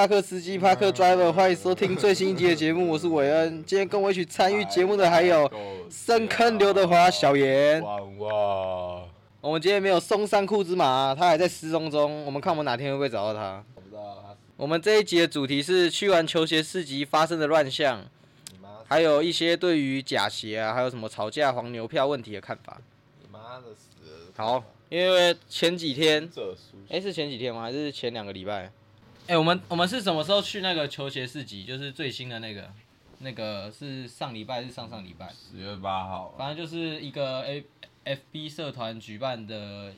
帕克司机帕克 Driver，欢迎收听最新一集的节目，我是韦恩。今天跟我一起参与节目的还有深坑刘德华、小严。哇哇！我们今天没有松山库之马，他还在失踪中。我们看我们哪天会不会找到他？我不知道他我们这一集的主题是去完球鞋市集发生的乱象，还有一些对于假鞋啊，还有什么吵架黄牛票问题的看法。你妈的死！好，因为前几天哎、是前几天吗？还是前两个礼拜？哎、我们我们是什么时候去那个球鞋市集？就是最新的那个，那个是上礼拜还是上上礼拜？十月八号，反正就是一个 A F B 社团举办的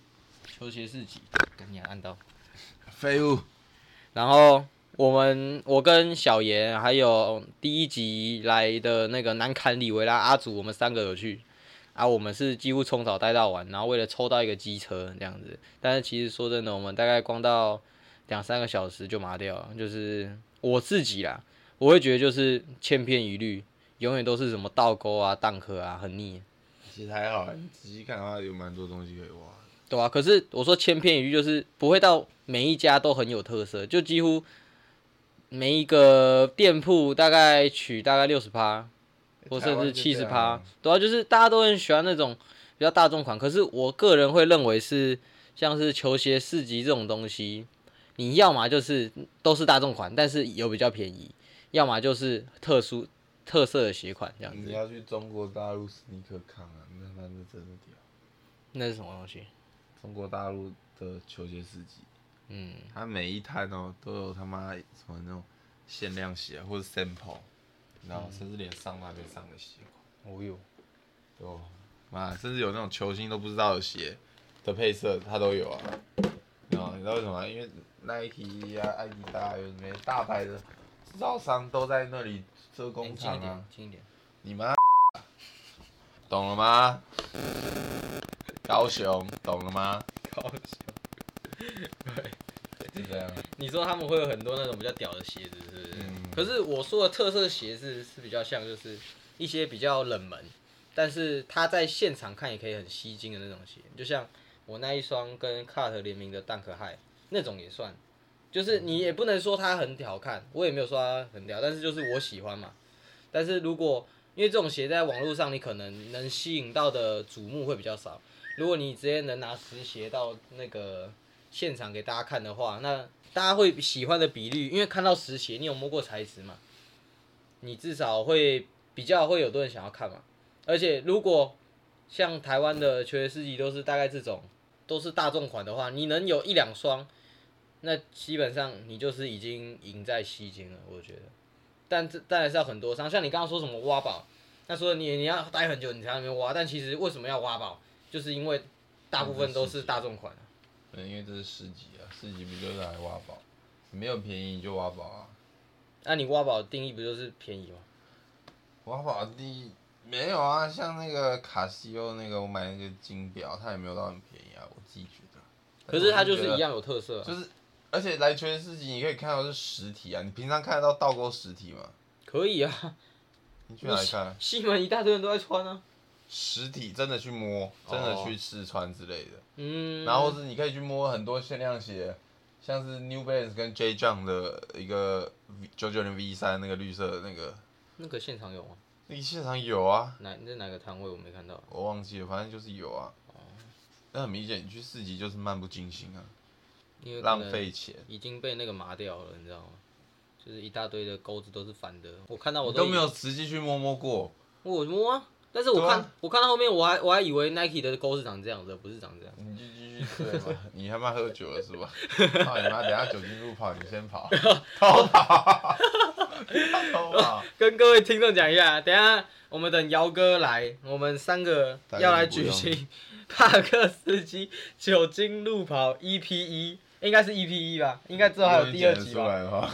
球鞋市集，跟你按到。废物。然后我们我跟小严还有第一集来的那个南坎里维拉阿祖，我们三个有去。啊，我们是几乎从早待到晚，然后为了抽到一个机车这样子。但是其实说真的，我们大概逛到两三个小时就麻掉了。就是我自己啦，我会觉得就是千篇一律，永远都是什么倒钩啊、荡壳啊，很腻。其实还好，你仔细看的话，有蛮多东西可以挖。对啊，可是我说千篇一律，就是不会到每一家都很有特色，就几乎每一个店铺大概取大概六十趴，或甚至七十趴，对啊，就是大家都很喜欢那种比较大众款。可是我个人会认为是像是球鞋市集这种东西，你要么就是都是大众款，但是有比较便宜，要么就是特殊特色的鞋款这样子。你要去中国大陆斯尼克康啊，那那是真的屌。那是什么东西？中国大陆的球鞋市集，嗯，它每一摊哦都有他妈什么那种限量鞋或者 sample，然后甚至连上都还没上的鞋款。哦哟，哦，妈，甚至有那种球星都不知道的鞋的配色，它都有啊。哦，你知道为什么吗？因为 Nike 啊、艾迪达有什么大牌的制造商都在那里设工厂啊点。，轻一点。你妈，懂了吗？高雄，懂了吗？高雄，对。是这样。你说他们会有很多那种比较屌的鞋子，是不是？嗯可是我说的特色鞋子是比较像，就是一些比较冷门，但是他在现场看也可以很吸睛的那种鞋，就像我那一双跟 Cut 联名的 Dunk High 那种也算，就是你也不能说它很好看，我也没有说它很屌，但是就是我喜欢嘛。但是如果因为这种鞋在网络上，你可能能吸引到的瞩目会比较少。如果你直接能拿实鞋到那个现场给大家看的话，那大家会喜欢的比率，因为看到实鞋，你有摸过材质嘛？你至少会比较会有多人想要看嘛。而且如果像台湾的球鞋市集都是大概这种，都是大众款的话，你能有一两双，那基本上你就是已经赢在吸金了，我觉得。但这当然是要很多双，像你刚刚说什么挖宝，那说你你要待很久你才能挖，但其实为什么要挖宝，就是因为大部分都是大众款啊。对，因为这是市集啊，市集不就是来挖宝？没有便宜你就挖宝啊。那、你挖宝的定义不就是便宜吗？挖宝第一没有啊，像那个卡西欧那个，我买那个金表，它也没有到很便宜啊，我自己觉得。可是它就是一样有特色、啊，就是，而且来球鞋市集你可以看到是实体啊，你平常看得到倒钩实体吗？可以啊。你去哪里看？西门一大堆人都在穿啊。实体真的去摸，真的去试穿之类的。嗯。然后是你可以去摸很多限量鞋，像是 New Balance 跟 J Jump 的一个九九零 V 三那个绿色的那个，那个现场有吗？那个现场有啊，哪那哪个摊位我没看到？我忘记了，反正就是有啊。那很明显，你去四级就是漫不经心啊，因为浪费钱。已经被那个麻掉了，你知道吗？就是一大堆的钩子都是反的，我看到我都没有实际去摸摸过。我摸啊，但是我看、我看到后面我还我还以为 Nike 的钩是长这样子，不是长这样。你继续对嘛，你他妈喝酒了是吧？操你妈！等下酒精路跑，你先跑，偷跑，偷跑。跟各位听众讲一下，等下我们等姚哥来，我们三个要来举行帕克斯基酒精路跑 EP 一，应该是 EP 一吧？应该之后还有第二集出吧？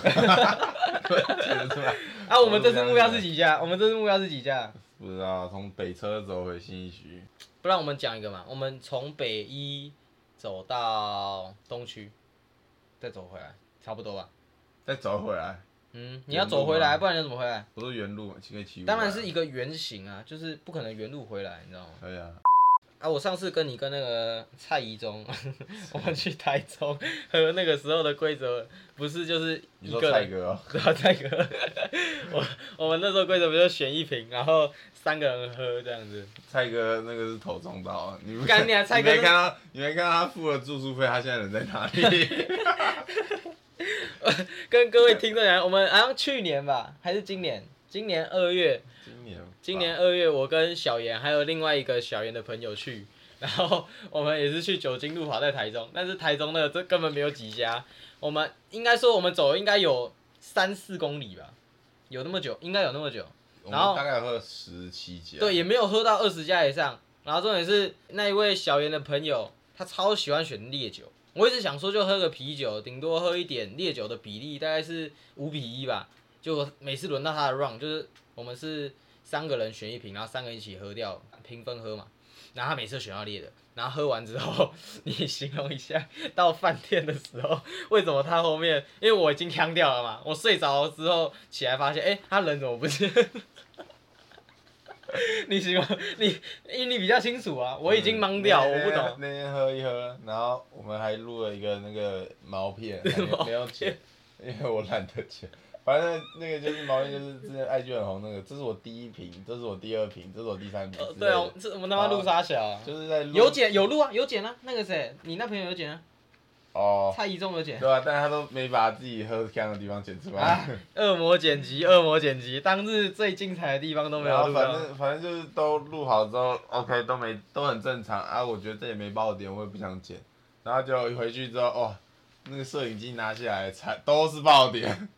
啊，我们这次目标是几架？我们这次目标是几架？不知道，从北车走回新一区，不然我们讲一个嘛，我们从北一走到东区，再走回来，差不多吧？再走回来，嗯，你要走回来，不然你要怎么回来？不是原路嘛，可以骑。当然是一个圆形啊，就是不可能原路回来，你知道吗？可以啊。啊，我上次跟你跟那个蔡宜中，我们去台中喝那个时候的规则，不是就是你说一个人，蔡哥哦，对啊，蔡哥，我我们那时候规则不就选一瓶，然后三个人喝这样子。蔡哥那个是头中刀啊，你不敢你啊 蔡哥你没看到你没看到他付了住宿费，他现在人在哪里？跟各位听众讲，我们好像去年吧，还是今年？今年二月，今年二月，我跟小严还有另外一个小严的朋友去，然后我们也是去酒精路跑在台中，但是台中的这根本没有几家，我们应该说我们走了应该有三四公里吧，有那么久，应该有那么久。我然后们大概喝了十七家，对，也没有喝到二十家以上。然后重点是那一位小严的朋友，他超喜欢选烈酒。我一直想说就喝个啤酒，顶多喝一点烈酒的比例大概是五比一吧。就每次轮到他的 run，就是我们是三个人选一瓶，然后三个人一起喝掉，平分喝嘛。然后他每次都选到烈的，然后喝完之后，你形容一下到饭店的时候，为什么他后面？因为我已经呛掉了嘛，我睡着之后起来发现，哎、他人怎么不见？你形容你，因为你比较清楚啊，我已经懵掉，嗯我不懂。那天喝一喝，然后我们还录了一个那个毛片，还没 没有剪，因为我懒得剪。反正那个就是毛衣，就是之前 IG 很红那个，这是我第一瓶，这是我第二瓶，这是我第三瓶。对哦，这我们他妈录啥小啊？就是在录有剪有录啊，有剪啊。那个谁，你那朋友有剪啊？哦，蔡依中有剪。对啊，但是他都没把自己喝香的地方剪出来。啊，恶魔剪辑，恶魔剪辑，当日最精彩的地方都没有录到。正反正就是都录好之后，OK 都没都很正常啊，我觉得这也没爆点，我也不想剪，然后就一回去之后，哇，那个摄影机拿起来，才都是爆点，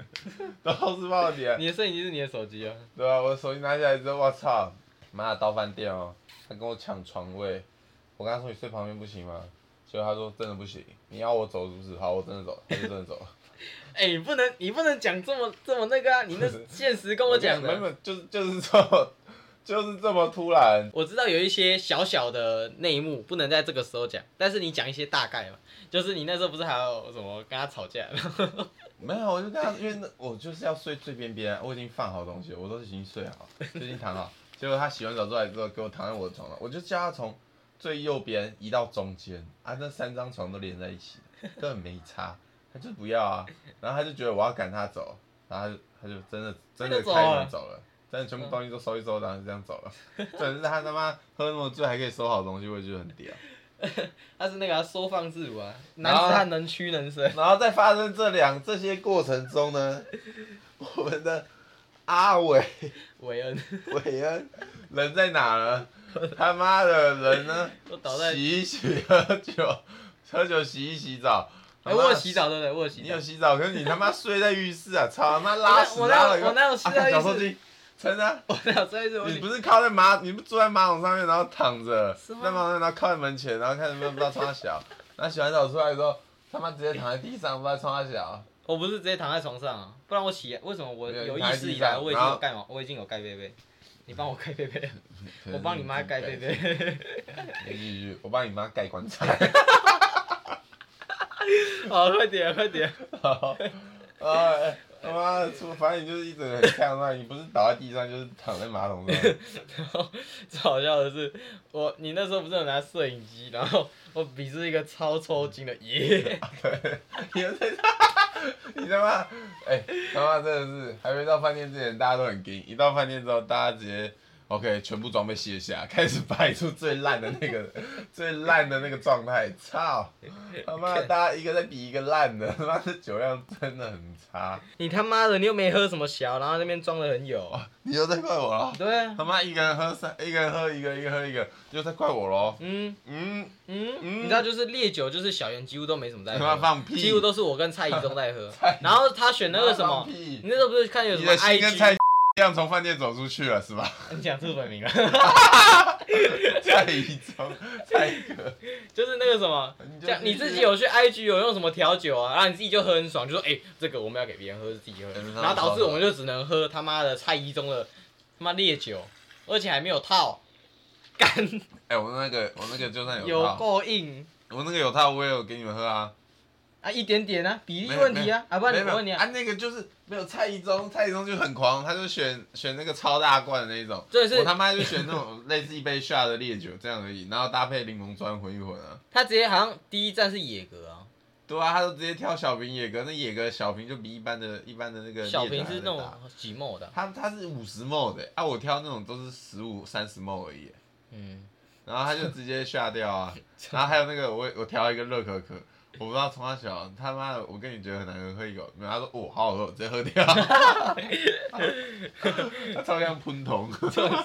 都是爆点，你的摄影机是你的手机啊？对啊、我手机拿下来之后，我操，妈的到饭店哦，他跟我抢床位，我跟他说你睡旁边不行吗？结果他说真的不行，你要我走是不是？好，我真的走了，他就真的走了。哎、你不能，你不能讲这么这么那个啊！你那现实跟我讲的。没有，就是就是这么，就是这么突然。我知道有一些小小的内幕不能在这个时候讲，但是你讲一些大概嘛。就是你那时候不是还有什么跟他吵架？没有，我就跟他，因为那我就是要睡最边边，我已经放好东西，我都已经睡好，就已经躺好。结果他洗完澡出来之后，给我躺在我的床上，我就叫他从最右边移到中间，啊，那三张床都连在一起，根本没差，他就不要啊，然后他就觉得我要赶他走，然后他就他就真的真的开门走了。真的全部东西都收一收，然后就这样走了。重点是他他妈喝那么醉还可以收好东西，我也觉得很屌。他是那个、啊、收放自如啊，男子汉能屈能伸。然后在发生这两这些过程中呢，我们的阿伟韦恩韦恩人在哪呢？他妈的人呢？都倒在。洗一洗喝酒，喝酒洗一洗澡。哎、我有洗澡对不对？我有洗澡你有。洗澡，可是你他妈睡在浴室啊！操他妈拉屎我拉了个哪有我那有睡在浴室真的啊。我哪有这一次我你不是靠在马，你不坐在马桶上面，然后躺着，在马桶上，然后靠在门前，然后看有没有不知道冲他小，然后洗完澡出来之后，他妈直接躺在地上，不知道冲他小。我不是直接躺在床上啊，不然我起为什么我有有意识以来我已经有盖毛，我已经有盖被被，你帮我盖被被，我帮你妈盖被被。继续，我帮你妈盖棺材。好，快点快点。好，啊，哎他妈的，出反正你就是一整个很呛那，你不是倒在地上，就是躺在马桶上。然后最好笑的是，我你那时候不是有拿摄影机，然后我比是一个超抽筋的耶，你又在，你他妈，哎、他妈真的是，还没到饭店之前大家都很惊，一到饭店之后大家直接 OK 全部装备卸下，开始摆出最烂的那个 最烂的那个状态，操！他妈的大家一个在比一个烂的，他妈的酒量真的很差。你他妈的你又没喝什么小，然后那边装的很有。你又在怪我了？对啊，他妈一个人喝三，一个人喝一个，一个喝一个，又在怪我喽？嗯嗯，嗯，嗯你知道就是烈酒，就是小圆几乎都没什么在他妈喝，放屁！几乎都是我跟蔡宜中在喝。然后他选那个什么你那时候不是看有什么 IG？蔡一样从饭店走出去了是吧？你讲出本名了，蔡一中，蔡哥，就是那个什么，你就像你自己有去 IG 有用什么调酒啊，然后你自己就喝很爽，就说哎、这个我们要给别人喝，是自己喝，嗯然后导致我们就只能喝他妈的蔡一中的他妈烈酒，而且还没有套，干。哎、我那个我那个就算有有套，够硬，我那个有套，我也有给你们喝啊。啊，一点点啊，比例问题啊，啊，不然没有我问你啊，啊，那个就是没有蔡一中，蔡一中就很狂，他就选选那个超大罐的那一种，对是我他妈就选那种类似一杯下的烈酒这样而已，然后搭配柠檬砖混一混啊。他直接好像第一站是野格啊，对啊，他就直接挑小瓶野格，那野格小瓶就比一般的一般的那个小瓶是那种几沫的啊，他他是五十 ml 的，啊，我挑那种都是十五三十 ml 而已，嗯，然后他就直接下掉啊，然后还有那个我我调一个热可可，我不知道从他小他妈的，我跟你觉得很难喝，喝一口，没有，他说哦好好喝，我直接喝掉，他超像喷头，真的是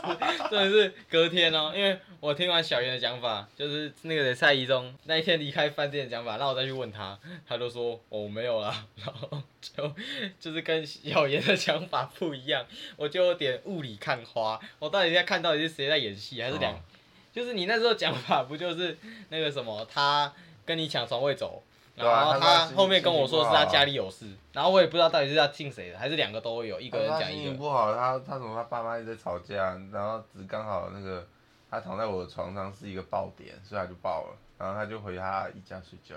真的是隔天哦，因为我听完小袁的讲法，就是那个蔡一中那一天离开饭店的讲法，然后我再去问他，他就说哦没有啦，然后就就是跟小袁的讲法不一样，我就有点雾里看花，我到底在看到底是谁在演戏，还是两，哦。就是你那时候讲法不就是那个什么他跟你抢床位走。然后他后面跟我说是他家里有事，然后我也不知道到底是要听谁的，还是两个都会有，一个人讲一个。情不好，他他怎么他爸妈一直在吵架，然后只刚好那个他躺在我的床上是一个爆点，所以他就爆了，然后他就回他一家睡觉，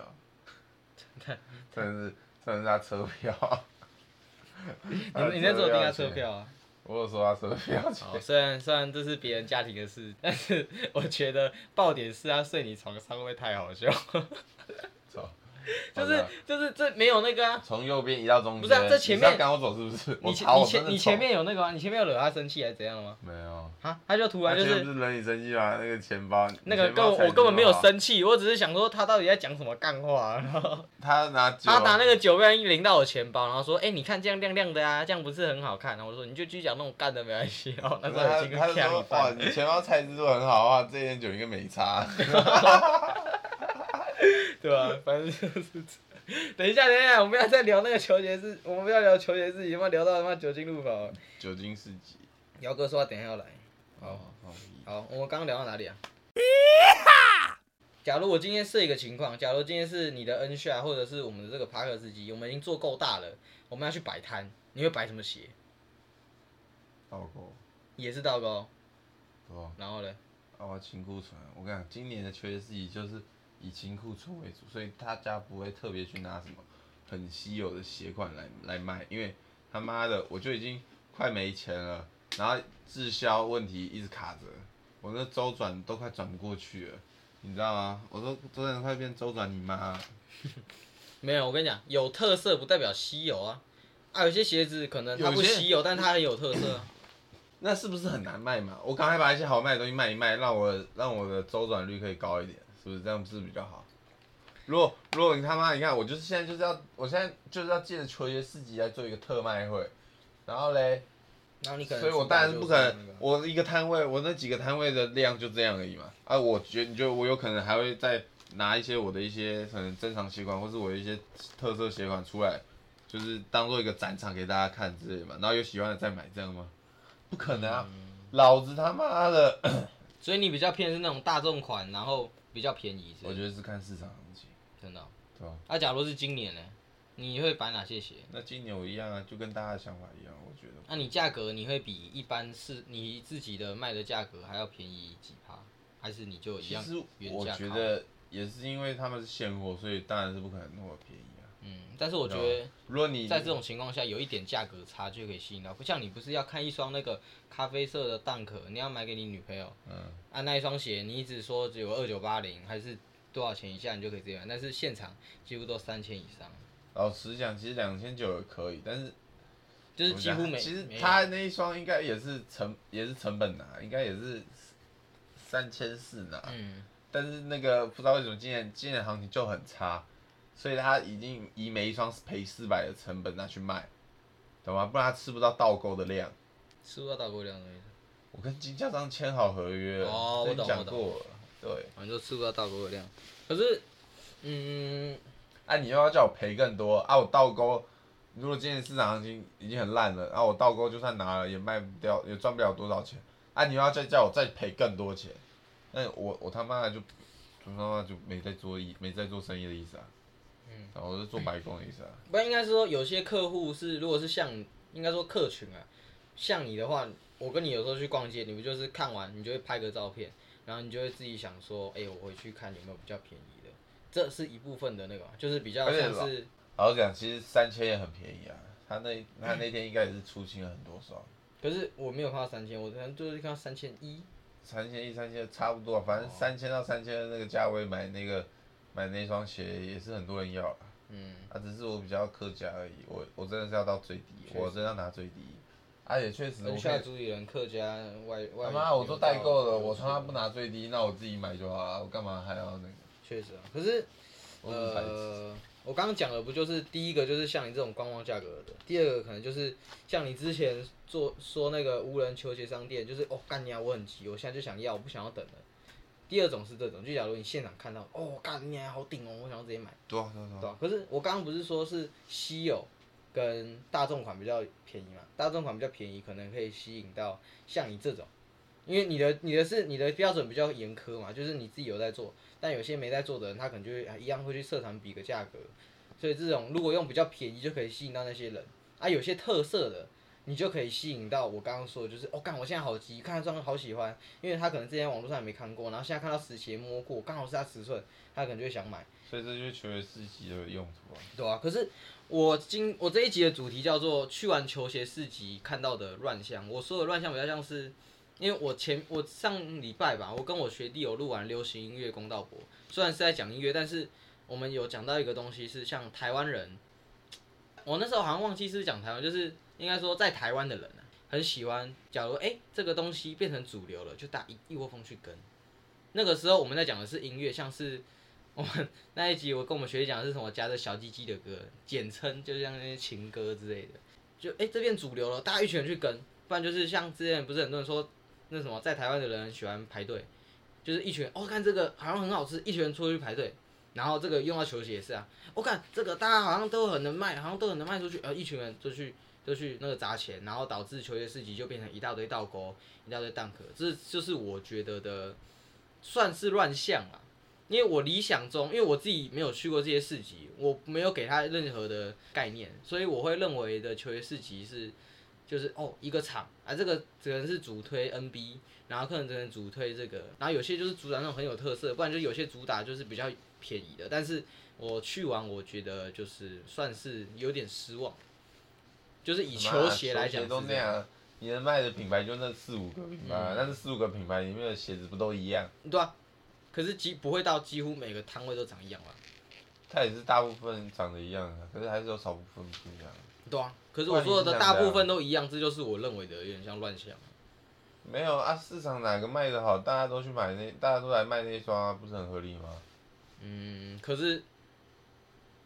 真的是真的是他车票。你你那时候订他车票啊？我有说他车票钱。哦，虽然虽然这是别人家庭的事，但是我觉得爆点是他睡你床上会太好笑？走 就是就是这没有那个啊，从右边移到中间。不是啊这前面赶我走是不是？你！前你前你前面有那个吗？你前面有惹他生气还是怎样吗？没有？啊，他就突然就是不是惹你生气吗？那个钱包，那个根我根本没有。生气，我只是想说他到底在讲什么干话，然后他拿酒，他拿那个酒杯一淋到我钱包，然后说，哎、你看这样亮亮的啊，这样不是很好看？然后我说你就继续讲那种干的没关系，然 后那时候已他经他就说哇，你钱包材质做得很好的话，这点酒应该没差。对吧、反正就是。等一下，等一下，我们要再聊那个球鞋事，我们不要聊球鞋事情，他妈聊到他妈酒精路跑。酒精四级。姚哥说他等一下要来。好，好，好，我们刚刚聊到哪里啊？假如我今天设一个情况，假如今天是你的恩夏或者是我们的这个帕克斯基，我们已经做够大了，我们要去摆摊，你会摆什么鞋？倒钩，也是倒钩？然后呢，啊，我清库存，我跟你讲，今年的缺自己就是以清库存为主，所以大家不会特别去拿什么很稀有的鞋款来来卖，因为他妈的我就已经快没钱了，然后滞销问题一直卡着，我那周转都快转不过去了，你知道吗？我都周转快变周转你妈了，没有，我跟你讲，有特色不代表稀有啊。啊，有些鞋子可能它不稀有，但它很有特色啊。那是不是很难卖嘛？我赶快把一些好卖的东西卖一卖，让我让我的周转率可以高一点，是不是这样？不是比较好？如果如果你他妈你看，我就是现在就是要，我现在就是要借着球鞋四级来做一个特卖会，然后嘞，然后你可能，所以我当然是不可能，我一个摊位，我那几个摊位的量就这样而已嘛。啊，我觉你觉得我有可能还会再拿一些我的一些可能珍藏鞋款，或是我的一些特色鞋款出来，就是当做一个展场给大家看之类的嘛。然后有喜欢的再买，这样吗？不可能啊！老子他妈的，所以你比较偏是那种大众款，然后比较便宜是不是我觉得是看市场行情，真的哦。对吧？啊，假如是今年呢，你会买哪些鞋？那今年我一样啊，就跟大家的想法一样，我觉得。那、你价格你会比一般是你自己的卖的价格还要便宜几趴？还是你就一样其实我觉得也是因为他们是现货，所以当然是不可能那么便宜啊。嗯，但是我觉得如果你在这种情况下，有一点价格差就可以吸引到，不像你不是要看一双那个咖啡色的蛋壳，你要买给你女朋友，嗯，啊那一双鞋你一直说只有二九八零，还是多少钱以下你就可以这样，但是现场几乎都三千以上，老实讲，其实两千九也可以，但是就是几乎没。其实他那一双应该也是成也是成本拿，应该也是三千四拿，嗯，但是那个不知道为什么今年今年行情就很差，所以他已经以每一双赔四百的成本拿去卖，懂吗？不然他吃不到倒钩的量。吃不到倒钩量的意思。我跟经销商签好合约了，哦我懂我懂讲过了，对。反正就吃不到倒钩的量。可是，嗯，啊，你又要叫我赔更多啊！我倒钩，如果今天市场行情已经很烂了，啊，我倒钩就算拿了也卖不掉，也赚不了多少钱。啊，你又要再叫我再赔更多钱，那我我他妈的就，他妈就没在做意没在做生意的意思啊。嗯，然后我是做白工的意思啊。不然应该是说有些客户是，如果是像应该说客群啊，像你的话，我跟你有时候去逛街，你不就是看完你就会拍个照片，然后你就会自己想说，哎、我回去看有没有比较便宜的，这是一部分的那个嘛，就是比较像是老实讲，其实三千也很便宜啊。他那他那天应该也是出清了很多双，可是我没有看到三千，我可能就是看到三千一。三千一、三千差不多，反正三千到三千的那个价位买那个买那双鞋也是很多人要啦嗯，啊，只是我比较客家而已，我我真的是要到最低，我真的要拿最低，而且确实我文可以下主理人客家外外。他妈我做代购了，我他妈不。拿最低，那我自己买就好了，我干嘛还要那个？确实啊，可是。呃，我刚刚讲的不就是第一个就是像你这种观望价格的，第二个可能就是像你之前做说那个无人球鞋商店，就是哦干你啊，我很急，我现在就想要，我不想要等了。第二种是这种，就假如你现场看到，哦干你还，好顶哦，我想要直接买，对啊对啊对啊，可是我刚刚不是说是稀有跟大众款比较便宜嘛？大众款比较便宜，可能可以吸引到像你这种，因为你的你的是你的标准比较严苛嘛，就是你自己有在做，但有些没在做的人，他可能就会一样会去社团比个价格，所以这种如果用比较便宜就可以吸引到那些人，啊，有些特色的。你就可以吸引到我刚刚说的，就是哦，干，我现在好急，看到这双好喜欢，因为他可能之前网络上也没看过，然后现在看到实鞋摸过，刚好是他尺寸，他可能就会想买。所以这就是球鞋四级的用途啊。对啊，可是我今我这一集的主题叫做去完球鞋市集看到的乱象。我说的乱象比较像是，因为我前我上礼拜吧，我跟我学弟有录完流行音乐公道博，虽然是在讲音乐，但是我们有讲到一个东西是像台湾人，我那时候好像忘记是讲台湾，就是应该说在台湾的人啊，很喜欢，假如哎、这个东西变成主流了，就大一一窝蜂去跟。那个时候我们在讲的是音乐，像是 我们那一集我跟我们学姐讲的是什么夹着小鸡鸡的歌，简称就像那些情歌之类的，就哎、这变主流了，大家一群人去跟，不然就是像之前不是很多人说那什么在台湾的人喜欢排队，就是一群人哦看这个好像很好吃，一群人出去排队，然后这个用到球鞋也是啊，我、看这个大家好像都很能卖，好像都很能卖出去，呃一群人就去就去那个砸钱，然后导致球鞋市集就变成一大堆倒钩，一大堆蛋壳，这就是我觉得的算是乱象啊。因为我理想中，因为我自己没有去过这些市集，我没有给他任何的概念，所以我会认为的球鞋市集是，就是哦一个场啊，这个可能是主推 NB，然后可能可能主推这个，然后有些就是主打那种很有特色，不然就有些主打就是比较便宜的，但是我去完我觉得就是算是有点失望，就是以球鞋来讲都那样，你能卖的品牌就那四五个品牌，嗯但是四五个品牌里面的鞋子不都一样？对啊，可是几不会到几乎每个摊位都长一样吧？它也是大部分长得一样的，可是还是有少部分不一样。对啊，可是我说的大部分都一样，这就是我认为的有点像乱象。没有啊，市场哪个卖的好，大家都去买那，大家都来卖那双啊，不是很合理吗？嗯，可是，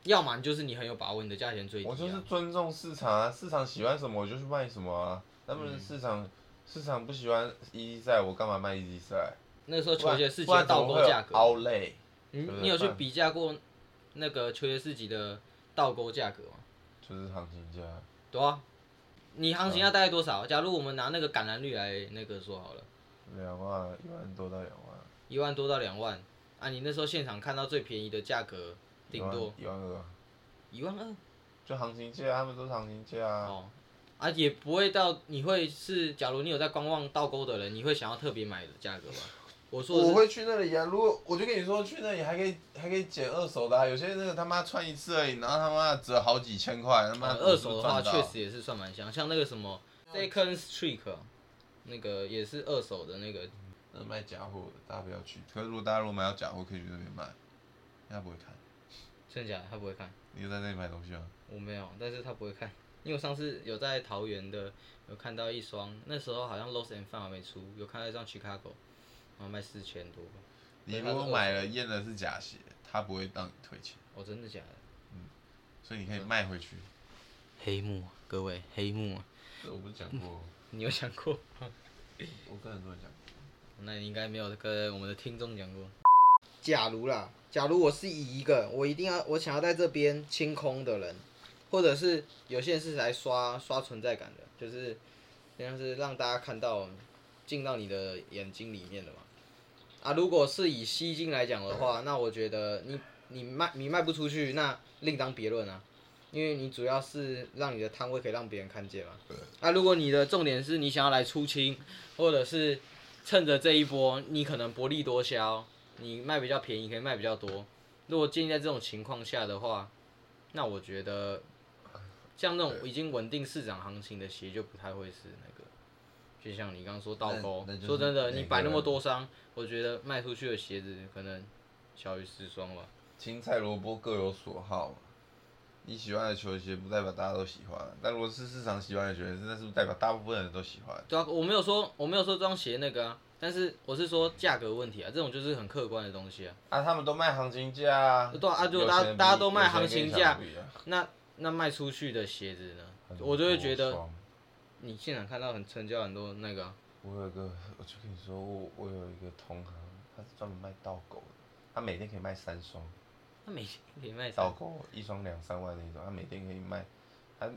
要么就是你很有把握，你的价钱最低、啊。我就是尊重市场啊，市场喜欢什么我就去卖什么啊。他们嗯市场、市场不喜欢 EZ 赛，我干嘛卖 EZ 赛？那个时候球鞋四级的倒钩价格，凹累，你你有去比价过那个球鞋四级的倒钩价格吗？就是行情价。对啊，你行情要大概多少？假如我们拿那个橄榄绿来那个说好了，两万，一万多到两万，一万多到两万，啊，你那时候现场看到最便宜的价格，顶多一万二，一万二就行情价，他们都是行情价啊。哦，啊也不会到你会是，假如你有在观望倒钩的人，你会想要特别买的价格吧？我说我会去那里啊！如果我就跟你说，去那里还可以还可以捡二手的、啊，有些那个他妈穿一次而已，然后他妈折好几千块，他妈、呃二手的话，确实也是算蛮香，像那个什么 Second Streak，啊那个也是二手的那个，那卖假货的，大家不要去。可是如果大家如果买到假货，可以去那边卖，应该不会看。真假的他不会看，你有在那里买东西吗？我没有，但是他不会看，因为我上次有在桃园的有看到一双，那时候好像 Lost and Found 还没出，有看到一双 Chicago，然后卖四千多，你如果买了验的是假鞋，他不会让你退钱，哦，真的假的？所以你可以卖回去。黑幕，各位黑幕，这我不是讲过，你有想过？我跟很多人讲过。那你应该没有跟我们的听众讲过。假如啦，假如我是以一个我一定要我想要在这边清空的人，或者是有些人是来刷刷存在感的，就是像是让大家看到进到你的眼睛里面的嘛。啊，如果是以吸金来讲的话，那我觉得你你卖你卖不出去，那另当别论啊，因为你主要是让你的摊位可以让别人看见嘛。啊，如果你的重点是你想要来出清，或者是趁着这一波，你可能薄利多销，你卖比较便宜，可以卖比较多。如果建立在这种情况下的话，那我觉得像那种已经稳定市场行情的鞋就不太会是那个。就像你刚刚说倒钩说真的，你摆那么多双，我觉得卖出去的鞋子可能小于十双吧。青菜萝卜各有所好嘛。你喜欢的球鞋不代表大家都喜欢，但如果是市场喜欢的球鞋，那是不是代表大部分人都喜欢？对啊，我没有说我没有说这双鞋那个啊，但是我是说价格问题啊，这种就是很客观的东西啊。啊，他们都卖行情价啊。对啊啊如果大家大家都卖行情价那那卖出去的鞋子呢？我就会觉得你现场看到很成交很多那个啊、我有一个，我就跟你说，我我有一个同行，他是专门卖倒狗的，他每天可以卖三双他每天可以卖三，倒狗，一双两三万那种，他每天可以卖，他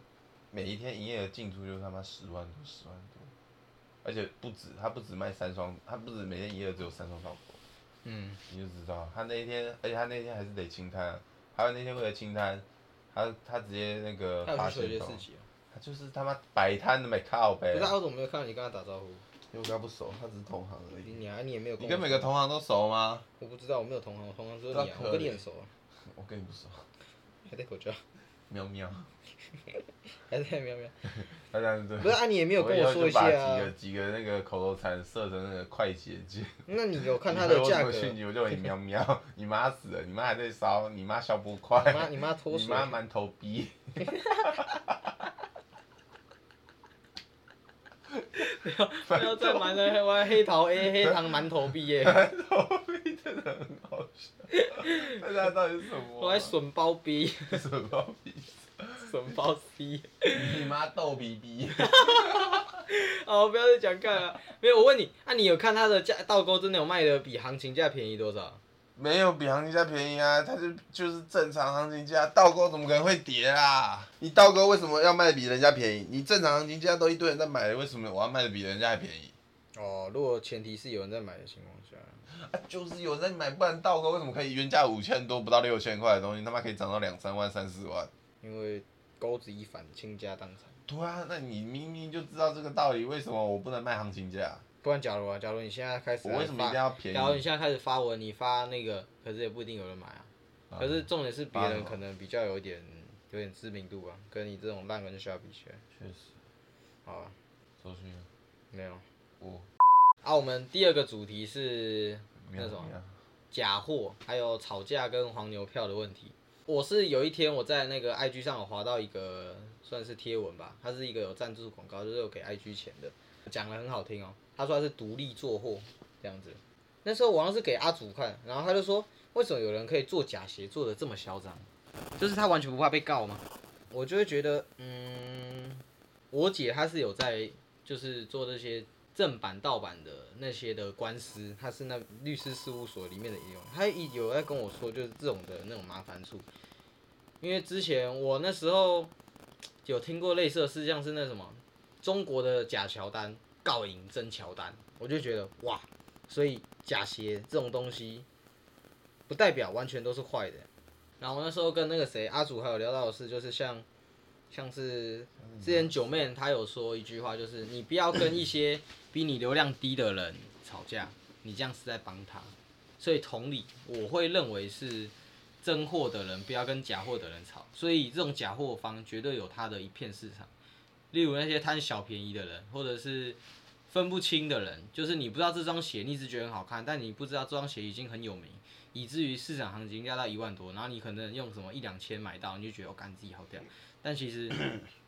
每一天营业额进出就他妈十万多十万多，而且不止，他不止卖三双，他不止每天营业额只有三双倒狗，嗯，你就知道他那一天，而且他那天还是得清摊啊，还有那天为了清摊，他他直接那个发现到鞋市集啊。他就是他妈摆摊的没靠呗可是，啊我怎么没有看到你跟他打招呼？因为我跟他不熟，他只是同行而已。你啊，你也没有跟你跟每个同行都熟吗？我不知道，我没有同行，我同行只有你啊，我跟你很熟啊，我跟你不熟。还戴口罩，喵喵，还在喵喵。他这样子。不是啊，你也没有跟我说一下啊把几个啊。几个那个口头禅设成那个快捷键。那你有看它你回我的价格？我就回你喵喵，你妈死了，你妈还在烧，你妈消不快，你妈你妈脱你水，妈馒头逼。不要再玩了，玩黑桃 A 黑糖馒头毕业，馒头逼真的很好笑，那它到底是什么啊？我还损包 B，什么逼？损包 C。你妈逗逼逼。好，不要再讲干了。没有，我问你，啊，你有看它的价倒钩真的有卖的比行情价便宜多少？没有比行情价便宜啊，它就就是正常行情价，倒钩怎么可能会跌啊？你倒钩为什么要卖的比人家便宜？你正常行情价都一堆人在买，为什么我要卖的比人家还便宜？哦，如果前提是有人在买的情况下，啊，就是有人在买，不然倒钩为什么可以原价五千多不到六千块的东西，他妈可以涨到两三万、三四万？因为钩子一反，倾家荡产。对啊，那你明明就知道这个道理，为什么我不能卖行情价？不然假如啊，假如你现在开始我为什么一定，要便宜？假如你现在开始发文，你发那个，可是也不一定有人买啊。啊可是重点是别人可能比较有点有点知名度啊，跟你这种烂人小比起来，确实，好啊，周迅，没有。我啊，我们第二个主题是那种假货，还有吵架跟黄牛票的问题。我是有一天我在那个 IG 上有划到一个算是贴文吧，它是一个有赞助广告，就是有给 IG 钱的，讲的很好听哦。他说他是独立做货这样子。那时候我好像是给阿祖看，然后他就说，为什么有人可以做假鞋做的这么嚣张？就是他完全不怕被告吗？我就会觉得，嗯，我姐她是有在就是做这些正版盗版的那些的官司，他是那律师事务所里面的一员，她一有在跟我说，就是这种的那种麻烦处。因为之前我那时候有听过类似的事，像是那什么中国的假乔丹告赢真乔丹，我就觉得哇，所以假鞋这种东西不代表完全都是坏的。然后那时候跟那个谁阿祖还有聊到的事，就是像像是之前九妹她有说一句话，就是你不要跟一些比你流量低的人吵架，你这样是在帮他。所以同理，我会认为是真货的人不要跟假货的人吵，所以这种假货方绝对有他的一片市场。例如那些贪小便宜的人，或者是分不清的人，就是你不知道这双鞋，你只觉得很好看，但你不知道这双鞋已经很有名，以至于市场行情压到一万多，然后你可能用什么一两千买到，你就觉得我哦干自己好屌，但其实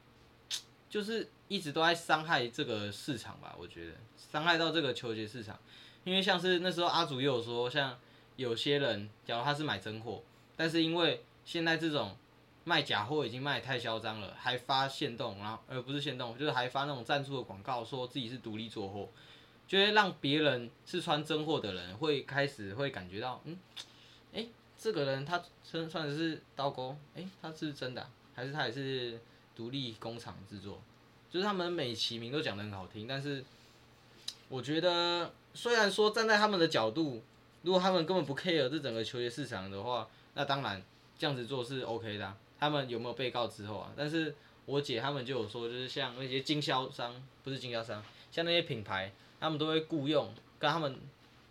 就是一直都在伤害这个市场吧，我觉得伤害到这个球鞋市场，因为像是那时候阿祖也有说，像有些人假如他是买真货，但是因为现在这种卖假货已经卖得太嚣张了，还发现动，然后而不是现动，就是还发那种赞助的广告，说自己是独立做货，就会让别人是穿真货的人会开始会感觉到，嗯，诶，这个人他穿穿的是刀钩，诶，他是真的啊、还是他也是独立工厂制作？就是他们美其名都讲得很好听，但是我觉得虽然说站在他们的角度，如果他们根本不 care 这整个球鞋市场的话，那当然这样子做是 OK 的、他们有没有被告之后啊？但是我姐他们就有说，就是像那些经销商，不是经销商，像那些品牌，他们都会雇佣跟他们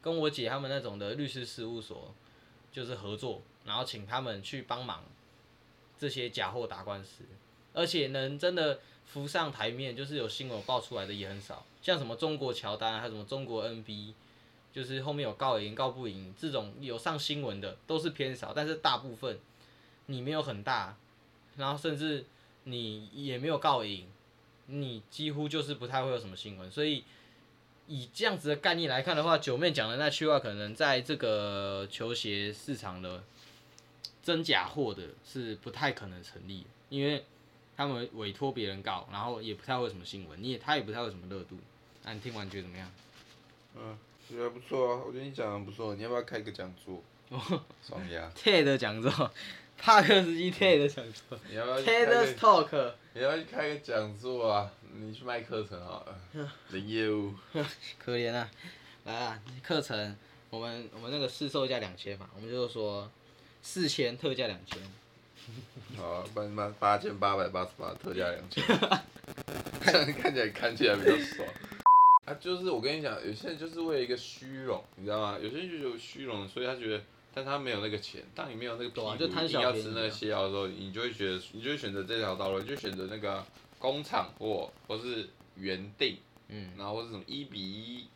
跟我姐他们那种的律师事务所，就是合作，然后请他们去帮忙这些假货打官司，而且能真的浮上台面，就是有新闻爆出来的也很少，像什么中国乔丹，还有什么中国 NB，就是后面有告赢告不赢这种有上新闻的都是偏少，但是大部分你没有很大，然后甚至你也没有告赢，你几乎就是不太会有什么新闻，所以。以这样子的概念来看的话，九妹讲的那句话，可能在这个球鞋市场的真假货的是不太可能成立，因为他们委托别人告，然后也不太会什么新闻，你也他也不太会什么热度。那你听完觉得怎么样？嗯，觉得不错啊，我觉得你讲的不错，你要不要开个讲座？双压。TED 讲座，帕克斯基 TED 讲座。你要不要？TED Talk。你要去开个讲座啊？你去卖课程好了，零业务。可怜啊！来啊，课程，我们我们那个试售价两千嘛，我们就说四千特价两千。好，八八八千八百八十八特价两千。这样看起来看起来比较爽。啊，就是我跟你讲，有些人就是为了一个虚荣，你知道吗？有些人就有虚荣，所以他觉得，但他没有那个钱。当你没有那个屁股，一定要吃那个泻药的时候，你就会觉得，你就会选择这条道路，你就选择那个。工厂货或是原定，嗯，然后或是什么一比一、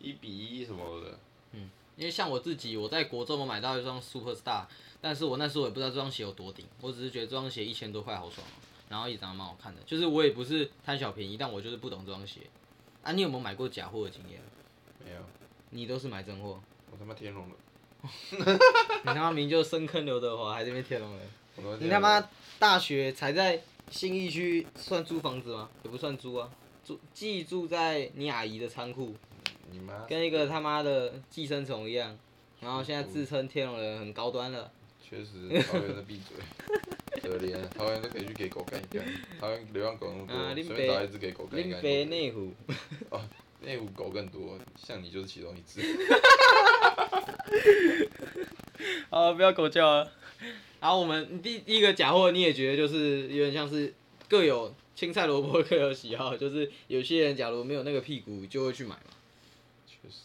一比一什么的，嗯，因为像我自己，我在国中我买到一双 Super Star，但是我那时候也不知道这双鞋有多顶，我只是觉得这双鞋一千多块好爽哦，然后也长得蛮好看的，就是我也不是贪小便宜，但我就是不懂这双鞋。啊，你有没有买过假货的经验？没有。你都是买真货？我他妈天龙人。你他妈名就深坑刘德华，还是边天龙人？你他妈大学才在。新义区算租房子吗？也不算租啊，住寄住在你阿姨的仓库，跟一个他妈的寄生虫一样，然后现在自称天龙人很高端了。确实，桃园的闭嘴，可怜，桃园都可以去给狗干一干，桃园流浪狗那么多，随便找一只给狗干一干。林内湖。哦，内湖狗更多，像你就是其中一只。好，不要狗叫啊。然后我们第第一个假货，你也觉得就是有点像是各有青菜萝卜各有喜好，就是有些人假如没有那个屁股就会去买嘛。确实。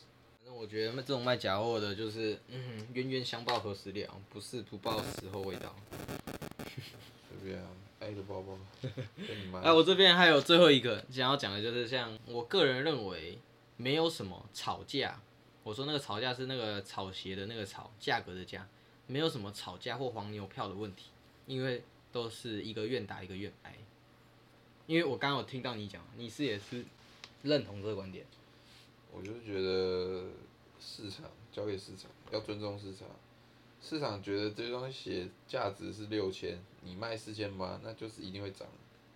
我觉得这种卖假货的，就是嗯冤冤相报何时了，不是不报时候未到。随便啊，爱的包包。哎，我这边还有最后一个想要讲的，就是像我个人认为没有什么吵架，我说那个吵架是那个炒鞋的那个炒价格的价。没有什么吵架或黄牛票的问题，因为都是一个愿打一个愿挨。因为我刚刚有听到你讲，你是也是认同这个观点。我就觉得市场交给市场，要尊重市场。市场觉得这双鞋价值是六千，你卖四千八，那就是一定会涨。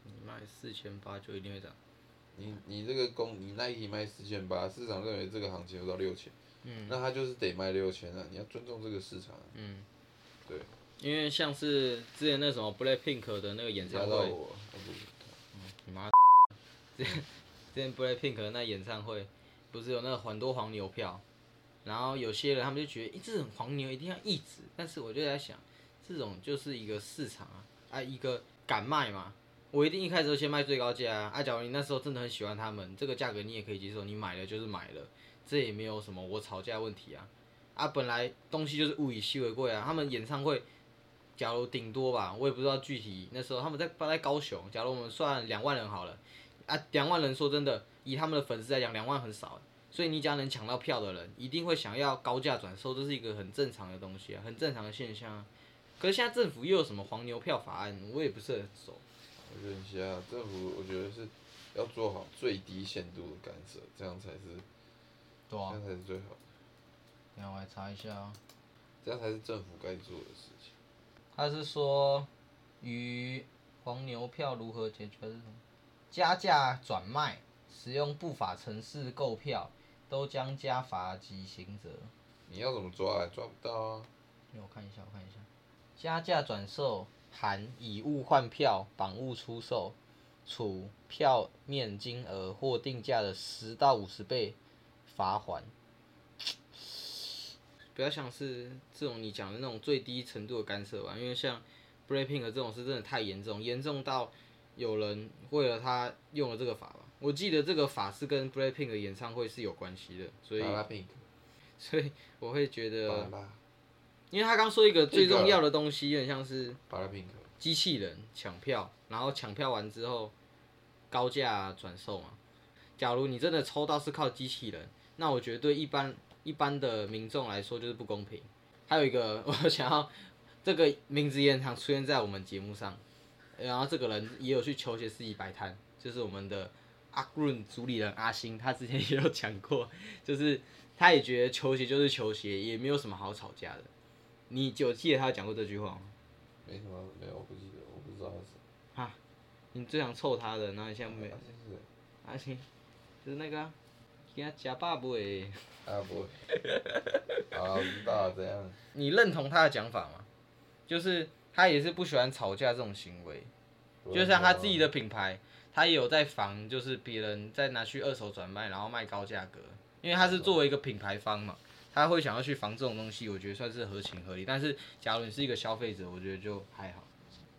你卖四千八就一定会涨。你你这个工，你 Nike 卖四千八，市场认为这个行情有到六千。嗯，那他就是得卖六千啊！你要尊重这个市场。嗯，对。因为像是之前那什么 Blackpink 的那个演唱会，嗯，妈，之前之前 Blackpink 的那演唱会，不是有那个很多黄牛票，然后有些人他们就觉得，哎，这种黄牛一定要抑制。但是我就在想，这种就是一个市场啊，啊，一个敢卖嘛，我一定一开始就先卖最高价啊。啊，假如你那时候真的很喜欢他们，这个价格你也可以接受，你买了就是买了。这也没有什么我吵架问题啊，啊，本来东西就是物以稀为贵啊。他们演唱会，假如顶多吧，我也不知道具体那时候他们在放在高雄，假如我们算两万人好了，啊，两万人说真的，以他们的粉丝来讲，两万很少，所以你只要能抢到票的人，一定会想要高价转售，这是一个很正常的东西啊，很正常的现象啊。可是现在政府又有什么黄牛票法案，我也不是很熟。我觉得一下政府，我觉得是要做好最低限度的干涉，这样才是。这样才是最好的。让我来查一下啊。这样才是政府该做的事情。他是说，与黄牛票如何解决是什么？加价转卖、使用不法城市购票，都将加罚及刑责。你要怎么抓？抓不到啊。让我看一下，我看一下。加价转售含以物换票、绑物出售，处票面金额或定价的十到五十倍。罚款，不要像是这种你讲的那种最低程度的干涉吧，因为像 Breaking 这种是真的太严重，严重到有人为了他用了这个法吧。我记得这个法是跟 Breaking 的演唱会是有关系的，所以 所以我会觉得因为他刚说一个最重要的东西，有点像是机器人抢票，然后抢票完之后高价转售嘛。假如你真的抽到是靠机器人，那我觉得对一般一般的民众来说就是不公平。还有一个，我想要这个名字也很常出现在我们节目上，然后这个人也有去球鞋市集摆摊，就是我们的阿润主理人阿星，他之前也有讲过，就是他也觉得球鞋就是球鞋，也没有什么好吵架的。你有记得他有讲过这句话吗？没什么，没有，我不记得，我不知道他是啊。你最想臭他的，然后你现在没好像是阿星，就是那个啊给他假爸爸的。啊不会。好，我知道了怎样。你认同他的讲法吗？就是他也是不喜欢吵架这种行为，就像他自己的品牌，他也有在防，就是别人再拿去二手转卖，然后卖高价格，因为他是作为一个品牌方嘛，他会想要去防这种东西，我觉得算是合情合理。但是假如你是一个消费者，我觉得就还好。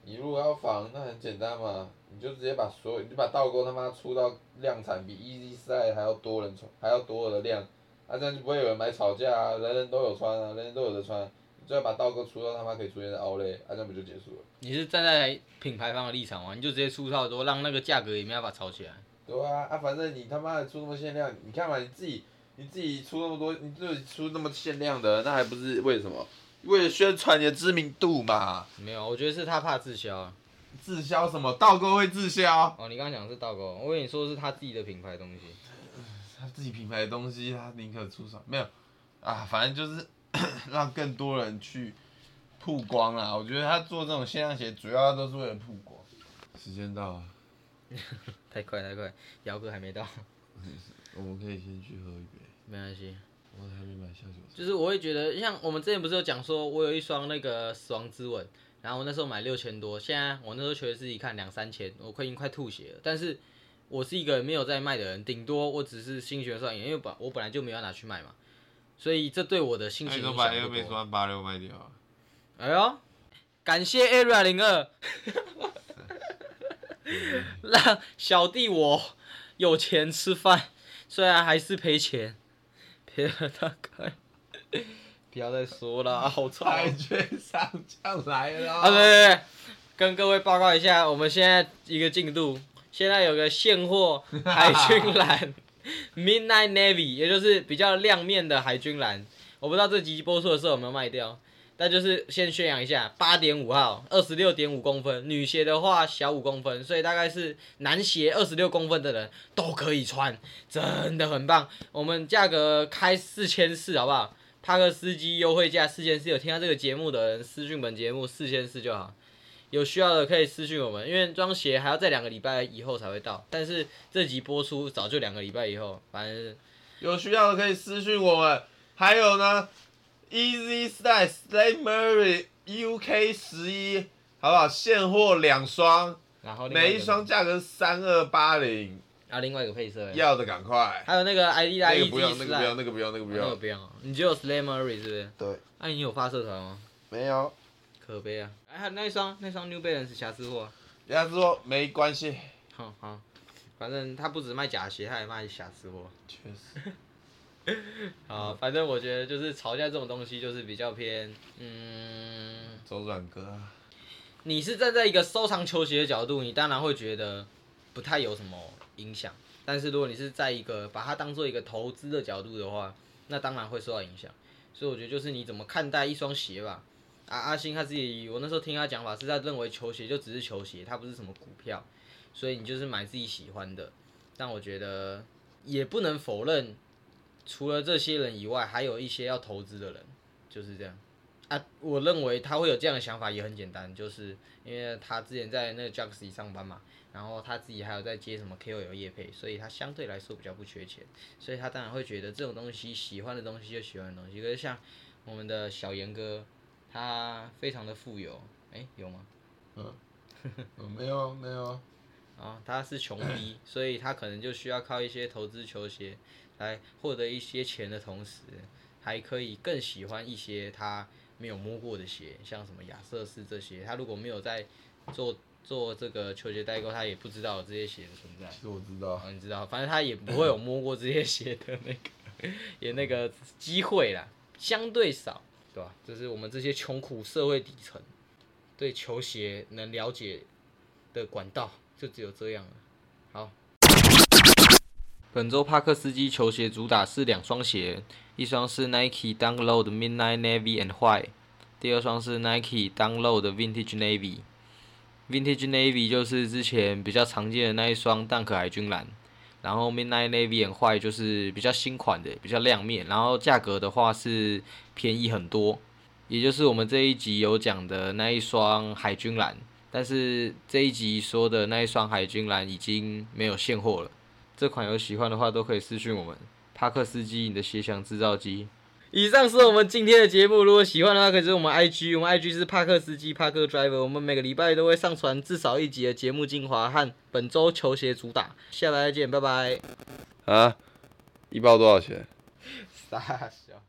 你如果要防，那很简单嘛，你就直接把所有，你就把倒钩他妈出到量产比 Easy Style 还要多人穿，还要多的量，啊这样就不会有人买吵架啊，人人都有穿啊，人人都有的穿，你最好把道哥出到他妈可以出现在 Outlet，啊这样不就结束了？你是站在品牌方的立场吗？你就直接出套多，让那个价格也没办法炒起来。对啊，啊反正你他妈的出那么限量，你看嘛，你自己你自己出那么多，你自己出那么限量的，那还不是为什么？为了宣传你的知名度嘛。没有，我觉得是他怕滞销啊。滞销什么？道哥会滞销？哦，你刚刚讲的是道哥，我跟你说的是他自己的品牌东西。他自己品牌的东西，他宁可出少没有啊，反正就是 让更多人去曝光啊。我觉得他做这种限量鞋，主要都是为了曝光。时间到了，太快太快，姚哥还没到，我们可以先去喝一杯。没关系。我还没买下酒菜。就是我会觉得，像我们之前不是有讲说，我有一双那个死亡之吻，然后我那时候买六千多，现在我那时候觉得自己看两三千，我快已经快吐血了。但是我是一个没有在卖的人，顶多我只是心血上瘾，因为本我本来就没有拿去卖嘛，所以这对我的心情影响那你把不 Max 多。One 八六卖掉啊？哎呦，感谢 Area 零二，让小弟我有钱吃饭，虽然还是赔钱，赔了大概。不要再说了，好臭。海券上将来了啊，对对对，跟各位报告一下，我们现在一个进度，现在有个现货海军蓝 Midnight Navy，也就是比较亮面的海军蓝。我不知道这集播出的时候有没有卖掉，但就是先宣扬一下，八点五号，二十六点五公分，女鞋的话小五公分，所以大概是男鞋二十六公分的人都可以穿，真的很棒。我们价格开四千四，好不好？帕克司机优惠价四千四，有听到这个节目的人私讯本节目四千四就好，有需要的可以私信我们，因为这双鞋还要在两个礼拜以后才会到，但是这集播出早就两个礼拜以后，反正有需要的可以私信我们。还有呢，Easy Style Slay Murray UK 十一，好不好？现货两双，然后每一双价格三二八零，啊另外一个配色，要的赶快。还有那个 ID 那 I 个 E 不用，那个不要，那个不要，那个不要那个。不要，你只有 Slam Murray 是不是？对，那、你有发社团吗？没有。可悲啊！哎，还有那一双那双 New Balance 瑕疵货，瑕疵货没关系，好好，反正他不止卖假鞋，他还卖瑕疵货。确实。啊，反正我觉得就是吵架这种东西，就是比较偏，嗯，周转哥啊，你是站在一个收藏球鞋的角度，你当然会觉得不太有什么影响。但是如果你是在一个把它当做一个投资的角度的话，那当然会受到影响。所以我觉得就是你怎么看待一双鞋吧。啊，阿星他自己，我那时候听他讲法是他认为球鞋就只是球鞋，它不是什么股票，所以你就是买自己喜欢的。但我觉得也不能否认，除了这些人以外，还有一些要投资的人，就是这样。啊，我认为他会有这样的想法也很简单，就是因为他之前在那个 Jaxi 上班嘛，然后他自己还有在接什么 KOL 业配，所以他相对来说比较不缺钱，所以他当然会觉得这种东西喜欢的东西就喜欢的东西。可是像我们的小严哥，他非常的富有，哎、有吗？嗯没有 没有，啊，他是穷逼，所以他可能就需要靠一些投资球鞋来获得一些钱的同时，还可以更喜欢一些他没有摸过的鞋，像什么亚瑟士这些。他如果没有在做做这个球鞋代购，他也不知道有这些鞋的存在。其实我知道，啊，你知道，反正他也不会有摸过这些鞋的那个，也那个机会啦，相对少。对吧？这是我们这些穷苦社会底层对球鞋能了解的管道，就只有这样了。好，本周帕克斯基球鞋主打是两双鞋，一双是 Nike Download Midnight Navy and White，第二双是 Nike Download Vintage Navy。Vintage Navy 就是之前比较常见的那一双蛋壳海军蓝，然后 Midnight Navy and White 就是比较新款的，比较亮面，然后价格的话是便宜很多，也就是我们这一集有讲的那一双海军蓝，但是这一集说的那一双海军蓝已经没有现货了。这款有喜欢的话都可以私信我们，帕克斯基你的鞋箱制造机。以上是我们今天的节目，如果喜欢的话，可以追我们 IG，我们 IG 是帕克司机帕克 Driver，我们每个礼拜都会上传至少一集的节目精华和本周球鞋主打，下礼拜再见，拜拜。啊，一包多少钱？傻笑。